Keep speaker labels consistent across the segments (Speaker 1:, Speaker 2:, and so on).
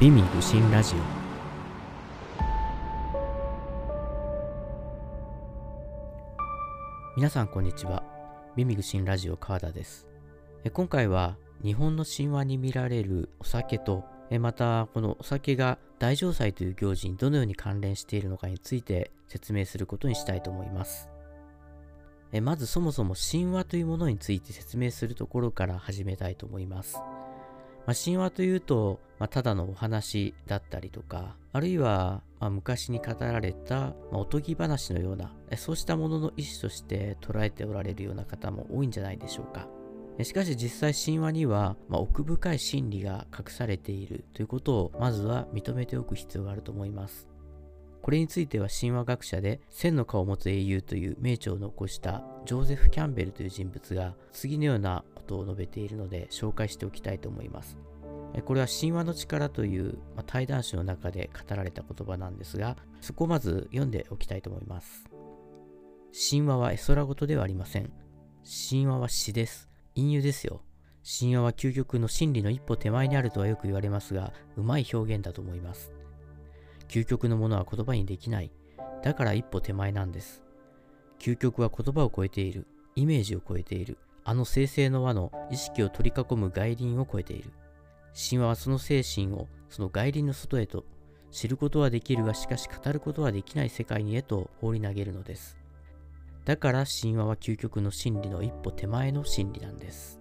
Speaker 1: 美味愚心ラジオ。皆さんこんにちは。美味愚心ラジオ川田です。今回は日本の神話に見られるお酒とまたこのお酒が大城祭という行事にどのように関連しているのかについて説明することにしたいと思います。まずそもそも神話というものについて説明するところから始めたいと思います。まあ、神話というと、まあ、ただのお話だったりとか、あるいは、まあ、昔に語られた、ま、おとぎ話のような、そうしたものの意思として捉えておられるような方も多いんじゃないでしょうか。しかし実際神話には、ま、奥深い真理が隠されているということをまずは認めておく必要があると思います。これについては神話学者で千の顔を持つ英雄という名著を残したジョーゼフ・キャンベルという人物が次のようなことを述べているので紹介しておきたいと思います。これは神話の力という対談集の中で語られた言葉なんですが、そこをまず読んでおきたいと思います。神話は絵空事ではありません。神話は詩です。隠喩ですよ。神話は究極の真理の一歩手前にあるとはよく言われますが、うまい表現だと思います。究極のものは言葉にできない。だから一歩手前なんです。究極は言葉を超えている。イメージを超えている。あの生成の輪の意識を取り囲む外輪を超えている。神話はその精神をその外輪の外へと知ることはできるがしかし語ることはできない世界にへと放り投げるのです。だから神話は究極の真理の一歩手前の真理なんです。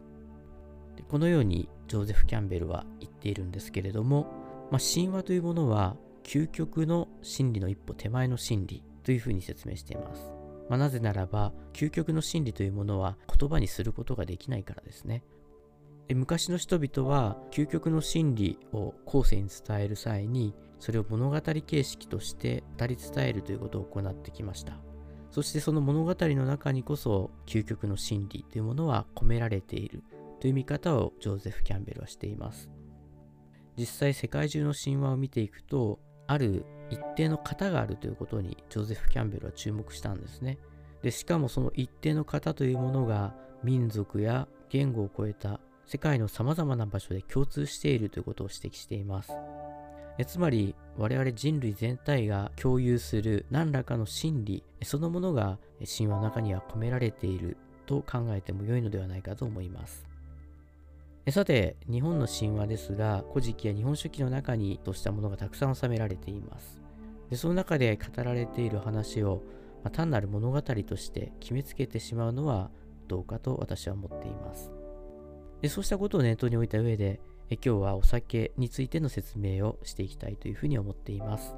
Speaker 1: でこのようにジョーゼフ・キャンベルは言っているんですけれども、まあ、神話というものは究極の真理の一歩手前の真理というふうに説明しています。まあ、なぜならば、究極の真理というものは言葉にすることができないからですね。昔の人々は究極の真理を後世に伝える際に、それを物語形式として語り伝えるということを行ってきました。そしてその物語の中にこそ究極の真理というものは込められているという見方をジョーゼフ・キャンベルはしています。実際世界中の神話を見ていくとある一定の型があるということにジョゼフ・キャンベルは注目したんですね。でしかもその一定の型というものが民族や言語を超えた世界の様々な場所で共通しているということを指摘しています。えつまり我々人類全体が共有する何らかの真理そのものが神話の中には込められていると考えても良いのではないかと思います。さて、日本の神話ですが、古事記や日本書紀の中にとしたものがたくさん収められています。でその中で語られている話を、まあ、単なる物語として決めつけてしまうのはどうかと私は思っています。でそうしたことを念頭に置いた上で、え今日はお酒についての説明をしていきたいというふうに思っています。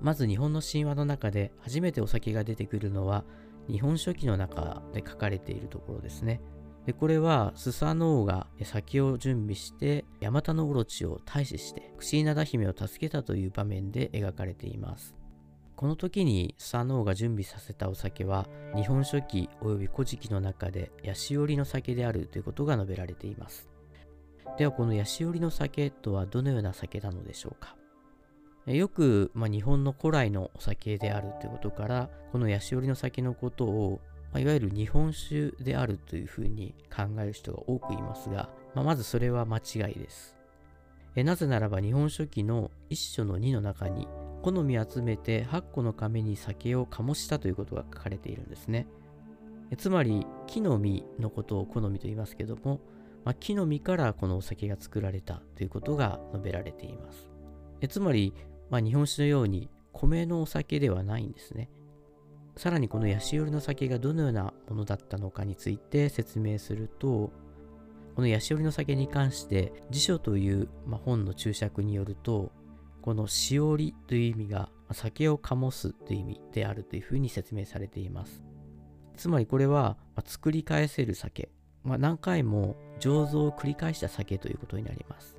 Speaker 1: まず日本の神話の中で初めてお酒が出てくるのは日本書紀の中で書かれているところですね。でこれはスサノオが酒を準備してヤマタノオロチを退治してクシーナダ姫を助けたという場面で描かれています。この時にスサノオが準備させたお酒は日本書紀及び古事記の中でヤシオリの酒であるということが述べられています。ではこのヤシオリの酒とはどのような酒なのでしょうかよく、まあ、日本の古来のお酒であるということからこのヤシオリの酒のことをまあ、いわゆる日本酒であるというふうに考える人が多くいますが、まあ、まずそれは間違いです。えなぜならば日本書紀の一書の2の中に好み集めて8個の亀に酒を醸したということが書かれているんですね。つまり木の実のことを好みと言いますけども、まあ、木の実からこのお酒が作られたということが述べられています。えつまり、まあ、日本酒のように米のお酒ではないんですね。さらにこのヤシオリの酒がどのようなものだったのかについて説明すると、このヤシオリの酒に関して辞書という、本の注釈によると、このしおりという意味が酒を醸すという意味であるというふうに説明されています。つまりこれは、ま作り返せる酒、まあ、何回も醸造を繰り返した酒ということになります。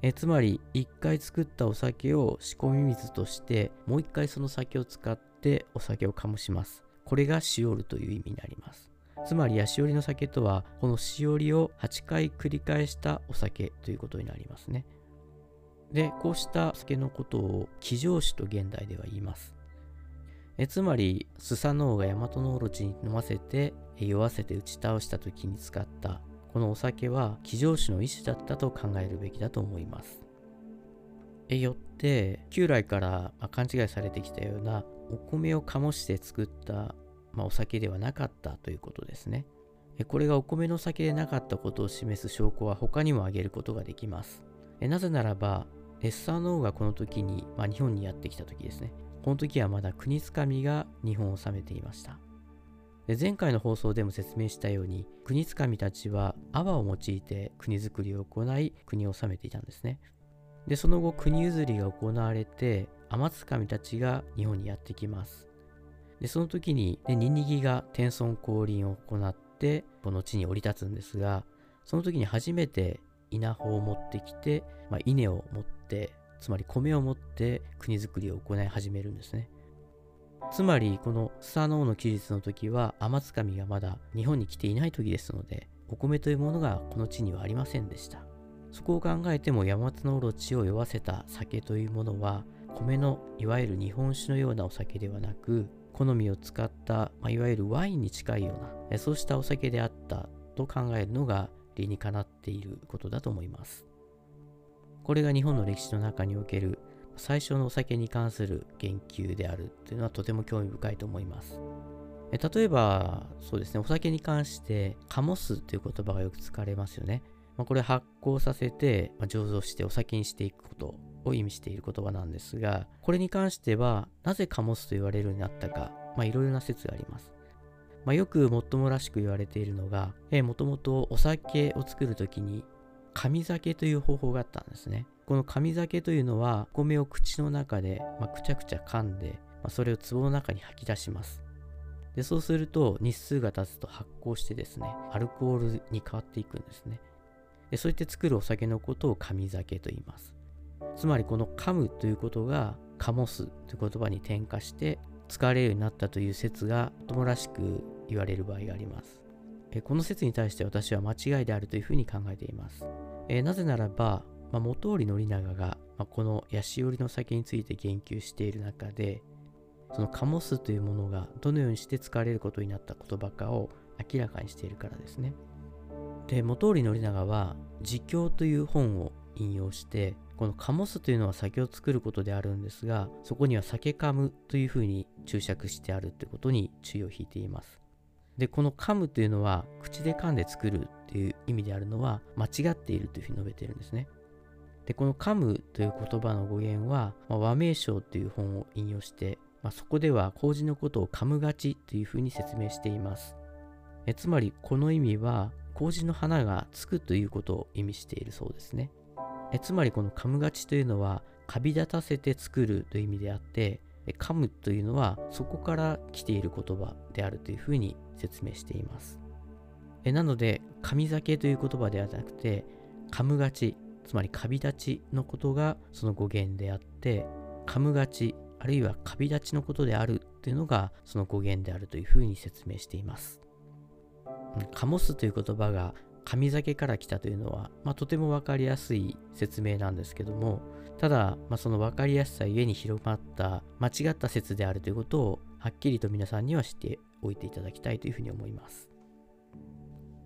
Speaker 1: えつまり一回作ったお酒を仕込み水としてもう一回その酒を使ってってお酒を醸します。これがしおるという意味になります。つまり、ヤシオリの酒とは、このしおりを8回繰り返したお酒ということになりますね。で、こうした酒のことを騎乗酒と現代では言います。えつまり、スサノオが大和のオロチに飲ませて、酔わせて打ち倒した時に使った、このお酒は騎乗酒の一種だったと考えるべきだと思います。へよって旧来から勘違いされてきたようなお米を醸して作った、まあ、お酒ではなかったということですね。これがお米の酒でなかったことを示す証拠は他にも挙げることができます。なぜならば、レッサーノーがこの時に、まあ、日本にやってきた時ですね。この時はまだ国つかみが日本を治めていました。で前回の放送でも説明したように国つかみたちは泡を用いて国づくりを行い国を治めていたんですね。でその後国譲りが行われて天つかみたちが日本にやってきます。でその時に、ね、ニンニギが天孫降臨を行ってこの地に降り立つんですがその時に初めて稲穂を持ってきて、まあ、稲を持ってつまり米を持って国づくりを行い始めるんですね。つまりこのスサノオの期日の時は天津神がまだ日本に来ていない時ですのでお米というものがこの地にはありませんでした。そこを考えても山津のオロチを酔わせた酒というものは米のいわゆる日本酒のようなお酒ではなく好みを使った、まあ、いわゆるワインに近いようなそうしたお酒であったと考えるのが理にかなっていることだと思います。これが日本の歴史の中における最初のお酒に関する言及であるというのはとても興味深いと思います。例えば、そうですね、お酒に関して、カモスという言葉がよく使われますよね。まあ、これ発酵させて、まあ、醸造してお酒にしていくことを意味している言葉なんですが、これに関しては、なぜカモスと言われるようになったか、いろいろな説があります。まあ、よくもっともらしく言われているのが、もともとお酒を作るときに神酒という方法があったんですね。この神酒というのは、お米を口の中で、まあ、くちゃくちゃ噛んで、まあ、それを壺の中に吐き出します。で、そうすると日数が経つと発酵してですね、アルコールに変わっていくんですね。でそうやって作るお酒のことを神酒と言います。つまりこの噛むということが、カモスという言葉に転化して使われるようになったという説が友らしく言われる場合があります。この説に対して私は間違いであるというふうに考えています。えなぜならば、まあ、元織宣長が、まあ、このヤシオリの酒について言及している中で、そのカモスというものがどのようにして使われることになった言葉かを明らかにしているからですね。で、元織宣長は、自供という本を引用して、このカモスというのは酒を作ることであるんですが、そこには酒カムというふうに注釈してあるということに注意を引いています。で、この噛むというのは、口で噛んで作るっていう意味であるのは、間違っているというふうに述べているんですね。で、この噛むという言葉の語源は、まあ、和名称という本を引用して、まあ、そこでは麹のことを噛むがちというふうに説明しています。えつまり、この意味は、麹の花がつくということを意味しているそうですね。えつまり、この噛むがちというのは、カビ立たせて作るという意味であって、噛むというのはそこから来ている言葉であるというふうに説明しています。えなので、神酒という言葉ではなくて、噛むがち、つまりカビ立ちのことがその語源であって、噛むがち、あるいはカビ立ちのことであるっていうのがその語源であるというふうに説明しています。カモスという言葉が神酒から来たというのは、まあ、とても分かりやすい説明なんですけども、ただ、まあ、その分かりやすさゆえに広まった間違った説であるということをはっきりと皆さんには知っておいていただきたいというふうに思います。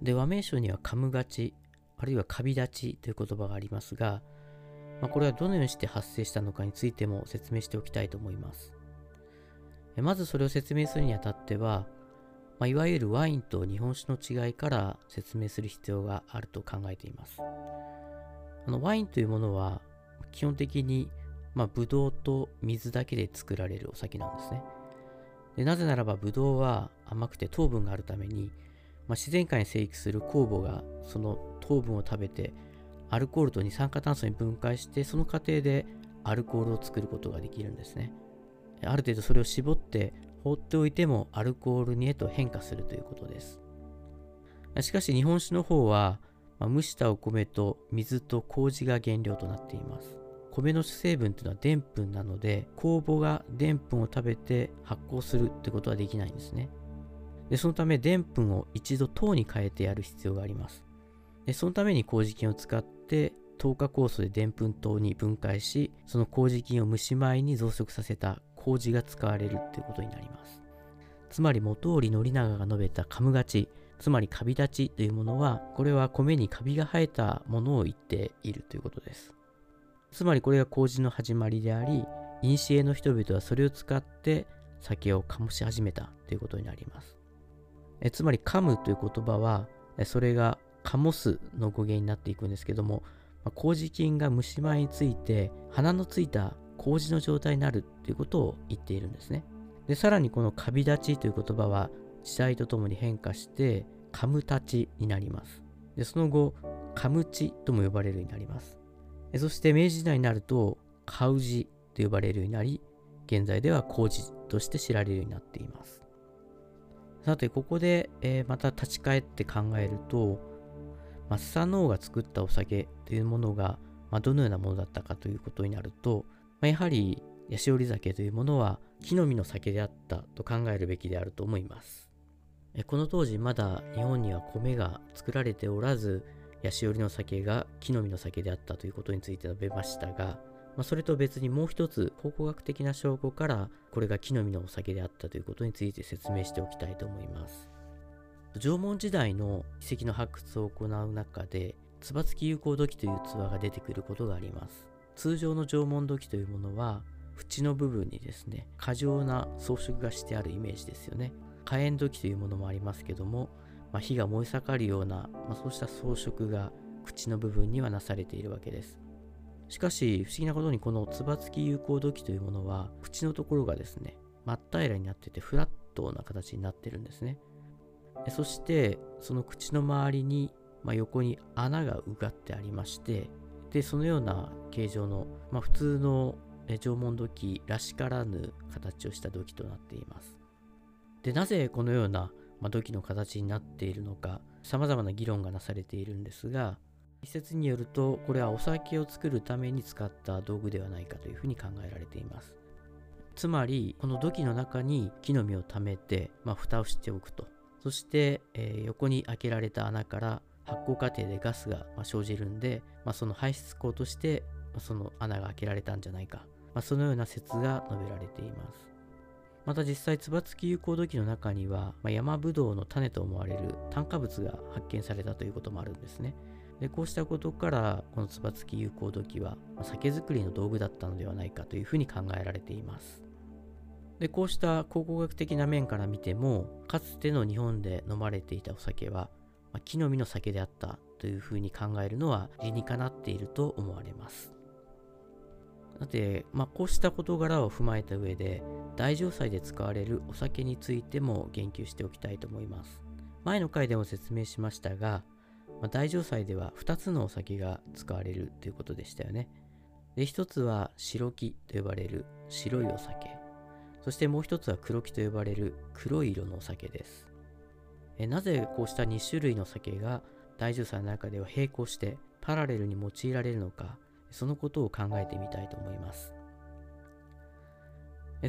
Speaker 1: で、和名称には噛むがち、あるいはカビ立ちという言葉がありますが、まあ、これはどのようにして発生したのかについても説明しておきたいと思います。まずそれを説明するにあたっては、まあ、いわゆるワインと日本酒の違いから説明する必要があると考えています。あのワインというものは基本的に、まあ、ブドウと水だけで作られるお酒なんですね。でなぜならばブドウは甘くて糖分があるために、まあ、自然界に生育する酵母がその糖分を食べてアルコールと二酸化炭素に分解してその過程でアルコールを作ることができるんですね。ある程度それを絞って放っておいてもアルコールにへと変化するということです。しかし日本酒の方は、まあ、蒸したお米と水と麹が原料となっています。米の主成分というのはでんぷんなので酵母がでんぷんを食べて発酵するってことはできないんですねでそのためでんぷんを一度糖に変えてやる必要がありますでそのために麹菌を使って糖化酵素ででんぷん糖に分解しその麹菌を蒸し米に増殖させた麹が使われるということになります。つまり元織宣長が述べたカムガチつまりカビ立ちというものはこれは米にカビが生えたものを言っているということです。つまりこれが麹の始まりであり古の人々はそれを使って酒を醸し始めたということになります。えつまり噛むという言葉はそれが醸すの語源になっていくんですけどもま麹菌が虫歯について鼻のついた麹の状態になるということを言っているんですね。でさらにこのカビ立ちという言葉は時代とともに変化してカム立ちになります。でその後カムチとも呼ばれるようになります。そして明治時代になるとカウジと呼ばれるようになり現在では麹として知られるようになっています。さてここで、えー、また立ち返って考えると、ま、スサノオが作ったお酒というものが、まあ、どのようなものだったかということになると、まあ、やはりヤシオリ酒というものは木の実の酒であったと考えるべきであると思います。この当時まだ日本には米が作られておらずヤシオリの酒が木の実の酒であったということについて述べましたが、まあ、それと別にもう一つ考古学的な証拠からこれが木の実のお酒であったということについて説明しておきたいと思います。縄文時代の遺跡の発掘を行う中でつば付き有効土器という器が出てくることがあります。通常の縄文土器というものは縁の部分にですね過剰な装飾がしてあるイメージですよね。火炎土器というものもありますけども、まあ、火が燃え盛るような、まあ、そうした装飾が口の部分にはなされているわけです。しかし不思議なことにこのつば付き有効土器というものは口のところがですね真っ平らになっててフラットな形になってるんですね。そしてその口の周りに、まあ、横に穴がうがってありましてでそのような形状の、まあ、普通の縄文土器らしからぬ形をした土器となっています。でなぜこのような、まあ、土器の形になっているのか様々な議論がなされているんですが一説によるとこれはお酒を作るために使った道具ではないかというふうに考えられています。つまりこの土器の中に木の実を溜めて、まあ、蓋をしておくと。そして、えー、横に開けられた穴から発酵過程でガスが生じるんで、まあ、その排出口としてその穴が開けられたんじゃないか、まあ、そのような説が述べられています。また実際、つば付き有効土器の中には、まあ、山ぶどうの種と思われる炭化物が発見されたということもあるんですね。でこうしたことからこのつば付き有効土器は酒造りの道具だったのではないかというふうに考えられています。でこうした考古学的な面から見てもかつての日本で飲まれていたお酒は、ま、木の実の酒であったというふうに考えるのは理にかなっていると思われますさて、まあ、こうした事柄を踏まえた上で大城祭で使われるお酒についても言及しておきたいと思います前の回でも説明しましたがまあ、大城祭では2つのお酒が使われるということでしたよね。で、1つは白木と呼ばれる白いお酒。そしてもう1つは黒木と呼ばれる黒い色のお酒です。えなぜこうした2種類の酒が大城祭の中では並行してパラレルに用いられるのか、そのことを考えてみたいと思います。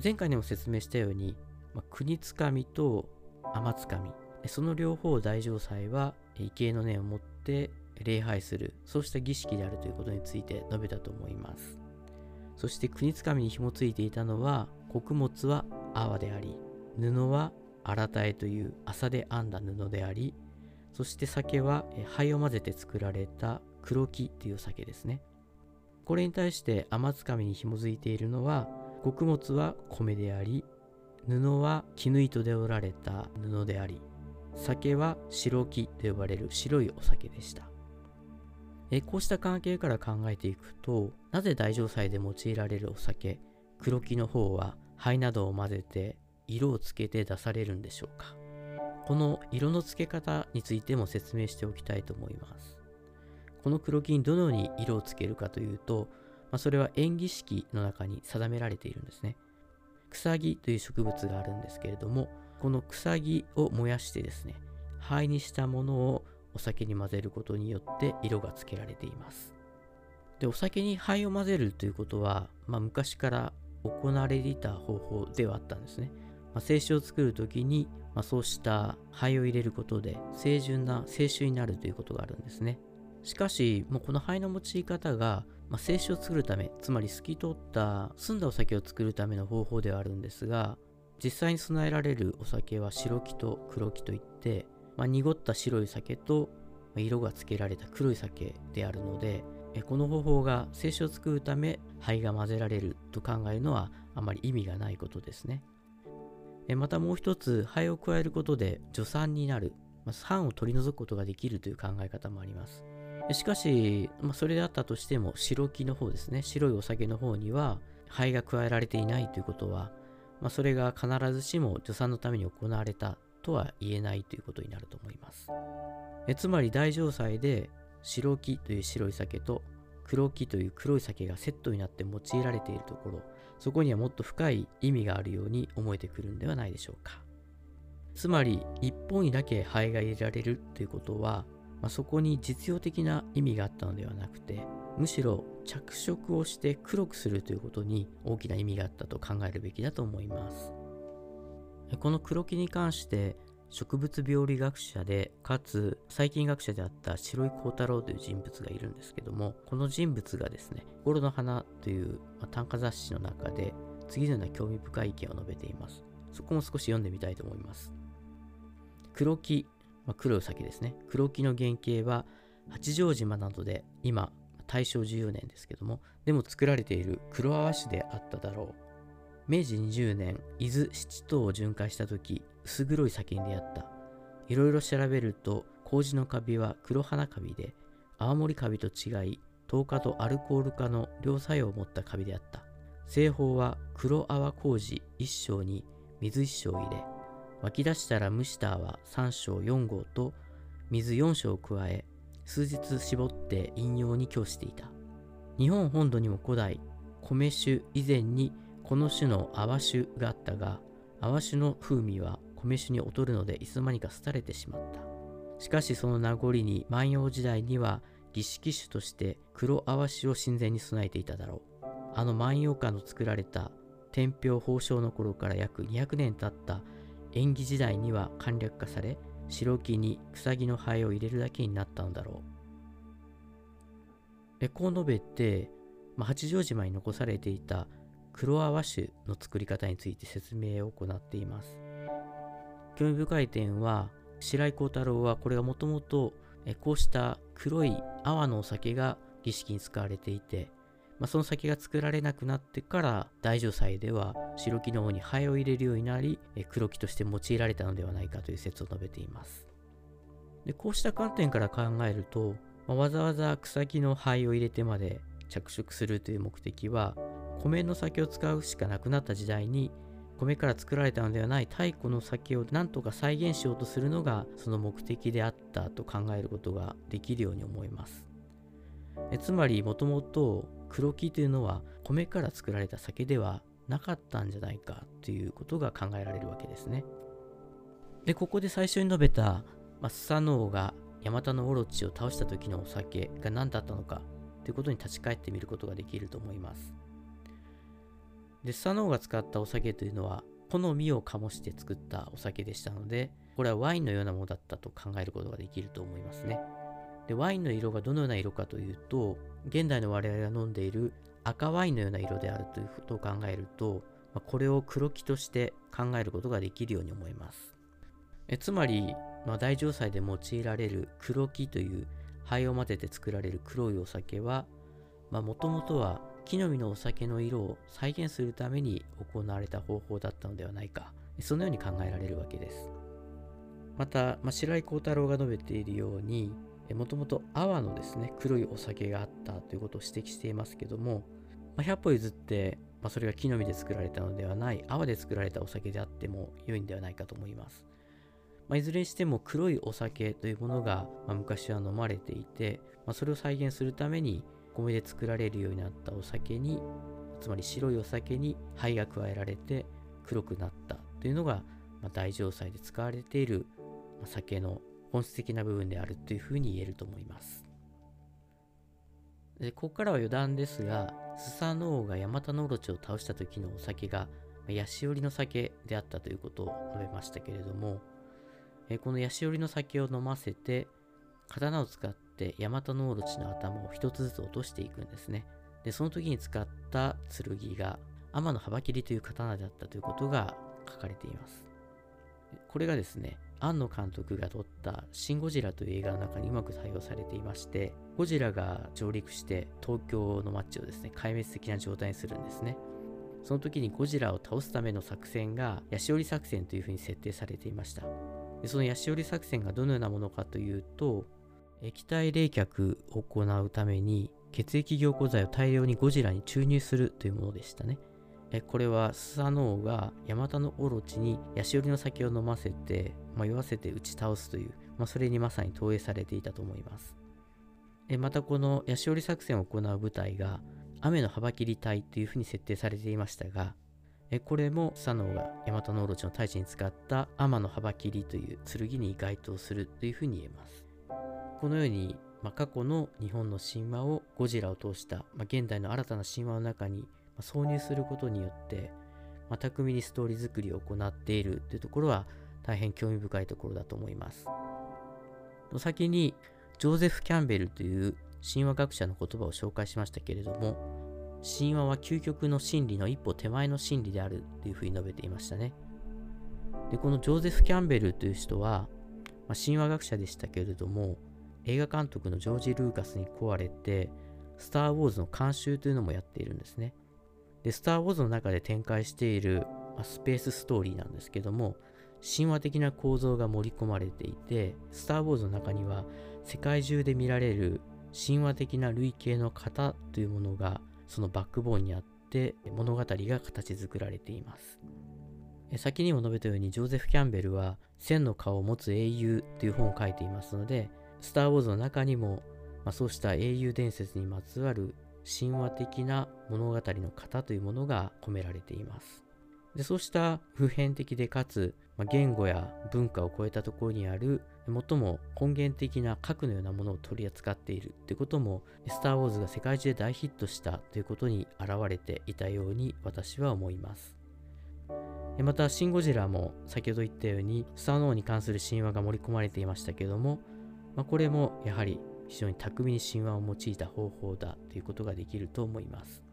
Speaker 1: 前回にも説明したように、まあ、国つかみと天つかみ、その両方を大城祭は畏敬の念を持って礼拝する、そうした儀式であるということについて述べたと思います。そして国つかみに紐ついていたのは、穀物は泡であり、布は荒たえという麻で編んだ布であり、そして酒は灰を混ぜて作られた黒木という酒ですね。これに対して天つかみに紐づいているのは、穀物は米であり、布は絹糸で織られた布であり、酒は白木と呼ばれる白いお酒でした。えこうした関係から考えていくと、なぜ大城祭で用いられるお酒、黒木の方は灰などを混ぜて色をつけて出されるんでしょうか？この色の付け方についても説明しておきたいと思います。この黒木にどのように色をつけるかというと、まあ、それは演技式の中に定められているんですね。草木という植物があるんですけれども、この草木を燃やしてですね、灰にしたものをお酒に混ぜることによって色がつけられています。で、お酒に灰を混ぜるということは、まあ、昔から行われていた方法ではあったんですね。まあ、清酒を作るときに、まあ、そうした灰を入れることで清純な清酒になるということがあるんですね。しかし、もうこの灰の用い方が、まあ、清酒を作るため、つまり透き通った澄んだお酒を作るための方法ではあるんですが、実際に備えられるお酒は白木と黒木といって、まあ、濁った白い酒と色がつけられた黒い酒であるのでこの方法が清酒を作るため灰が混ぜられると考えるのはあまり意味がないことですね。またもう一つ灰を加えることで助産になる、酸を取り除くことができるという考え方もあります。しかし、まあ、それであったとしても白木の方ですね白いお酒の方には灰が加えられていないということは、まあ、それが必ずしも助産のために行われたとは言えないということになると思います。えつまり大城祭で白木という白い酒と黒木という黒い酒がセットになって用いられているところそこにはもっと深い意味があるように思えてくるんではないでしょうか。つまり一本にだけ肺が入れられるということは、まあ、そこに実用的な意味があったのではなくてむしろ着色をして黒くするということに大きな意味があったと考えるべきだと思います。この黒木に関して植物病理学者で、かつ細菌学者であった白井幸太郎という人物がいるんですけども、この人物がですね、心の花という、ま、短歌雑誌の中で、次のような興味深い意見を述べています。そこも少し読んでみたいと思います。黒木、まあ、黒い酒ですね。黒木の原型は、八丈島などで今、大正14年ですけども、でも作られている黒泡酒であっただろう。明治20年、伊豆七島を巡回した時、薄黒い酒に出会った。いろいろ調べると、麹のカビは黒花カビで、青森カビと違い、糖化とアルコール化の両作用を持ったカビであった。製法は黒泡麹1升に水1升入れ、沸き出したら蒸した泡3升4合と水4升を加え、数日絞って飲用に供していた。日本本土にも古代、米酒以前にこの種の泡酒があったが、泡酒の風味は米酒に劣るのでいつの間にか廃れてしまった。しかしその名残に万葉時代には儀式酒として黒泡酒を神前に備えていただろう。あの万葉館の作られた天平宝生の頃から約200年経った縁起時代には簡略化され、白木に草木の灰を入れるだけになったのだろう。こう述べて、まあ、八丈島に残されていた黒泡酒の作り方について説明を行っています。興味深い点は、白井幸太郎はこれがもともとこうした黒い泡のお酒が儀式に使われていて、まあ、その酒が作られなくなってから大女祭では白木の方に灰を入れるようになり黒木として用いられたのではないかという説を述べています。でこうした観点から考えると、まあ、わざわざ草木の灰を入れてまで着色するという目的は米の酒を使うしかなくなった時代に米から作られたのではない太古の酒を何とか再現しようとするのがその目的であったと考えることができるように思います。えつまりもともと黒木というのは米から作られた酒ではなかったんじゃないかということが考えられるわけですね。でここで最初に述べた、まあ、スサノオがヤマタノオロチを倒した時のお酒が何だったのかということに立ち返ってみることができると思います。で、スサノオが使ったお酒というのは、好みを醸して作ったお酒でしたので、これはワインのようなものだったと考えることができると思いますね。で、ワインの色がどのような色かというと、現代の我々が飲んでいる赤ワインのような色であるということを考えると、まこれを黒木として考えることができるように思います。えつまり、まあ、大城祭で用いられる黒木という灰を混ぜて作られる黒いお酒は、もともとは木の実のお酒の色を再現するために行われた方法だったのではないか、そのように考えられるわけです。また、まあ、白井幸太郎が述べているように、もともと泡のですね、黒いお酒があったということを指摘していますけども、まあ、100歩譲って、まあ、それが木の実で作られたのではない、泡で作られたお酒であっても良いんではないかと思います。まあ、いずれにしても黒いお酒というものが、ま昔は飲まれていて、まそれを再現するために米で作られるようになったお酒につまり白いお酒に灰が加えられて黒くなったというのが、まあ、大城祭で使われている、酒の本質的な部分であるというふうに言えると思います。でここからは余談ですが、スサノオがヤマタノオロチを倒した時のお酒が、ヤシオリの酒であったということを述べましたけれども、このヤシオリの酒を飲ませて、刀を使ってってヤマタノオロチの頭を一つずつ落としていくんですね。で、その時に使った剣が天の幅切りという刀であったということが書かれています。これがですね、庵野監督が撮ったシン・ゴジラという映画の中にうまく採用されていまして、ゴジラが上陸して東京の街をですね壊滅的な状態にするんですねその時にゴジラを倒すための作戦がヤシオリ作戦というふうに設定されていましたでそのヤシオリ作戦がどのようなものかというと液体冷却を行うために血液凝固剤を大量にゴジラに注入するというものでしたね。えこれはスサノオがヤマタノオロチにヤシオリの酒を飲ませて、まあ、酔わせて打ち倒すという、まあ、それにまさに投影されていたと思います。えまたこのヤシオリ作戦を行う部隊が雨の幅切り隊というふうに設定されていましたがえこれもスサノオがヤマタノオロチの大地に使った天の幅切りという剣に該当するというふうに言えます。このように、まあ、過去の日本の神話をゴジラを通した、まあ、現代の新たな神話の中に挿入することによって、まあ、巧みにストーリー作りを行っているというところは大変興味深いところだと思います。先にジョーゼフ・キャンベルという神話学者の言葉を紹介しましたけれども神話は究極の真理の一歩手前の真理であるというふうに述べていましたね。でこのジョーゼフ・キャンベルという人は、まあ、神話学者でしたけれども映画監督のジョージ・ルーカスに請われてスター・ウォーズの監修というのもやっているんですね。で、スター・ウォーズの中で展開している、ま、スペースストーリーなんですけども、神話的な構造が盛り込まれていて、スター・ウォーズの中には世界中で見られる神話的な類型の型というものがそのバックボーンにあって物語が形作られています。先にも述べたようにジョーゼフ・キャンベルは千の顔を持つ英雄という本を書いていますので、スター・ウォーズの中にも、まあ、そうした英雄伝説にまつわる神話的な物語の型というものが込められています。でそうした普遍的でかつ、まあ、言語や文化を超えたところにある最も根源的な核のようなものを取り扱っているということもスター・ウォーズが世界中で大ヒットしたということに現れていたように私は思います。また、シン・ゴジラも先ほど言ったようにスター・ノーに関する神話が盛り込まれていましたけども、まあ、これもやはり非常に巧みに神話を用いた方法だということができると思います。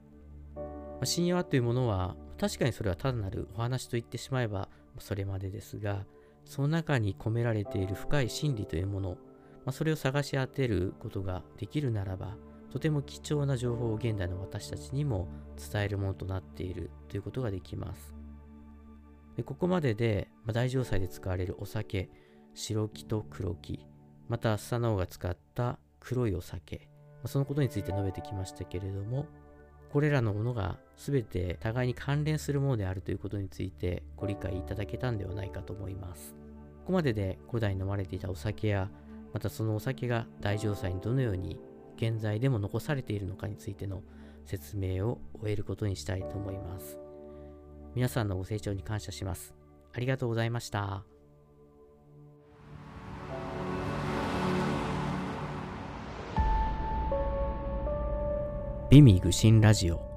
Speaker 1: まあ、神話というものは確かにそれは単なるお話と言ってしまえばそれまでですがその中に込められている深い真理というもの、まあ、それを探し当てることができるならばとても貴重な情報を現代の私たちにも伝えるものとなっているということができます。でここまでで、まあ、大城祭で使われるお酒白木と黒木またスサノオが使った黒いお酒、そのことについて述べてきましたけれども、これらのものが全て互いに関連するものであるということについてご理解いただけたんではないかと思います。ここまでで古代飲まれていたお酒や、またそのお酒が大城祭にどのように現在でも残されているのかについての説明を終えることにしたいと思います。皆さんのご清聴に感謝します。ありがとうございました。美味具新ラジオ。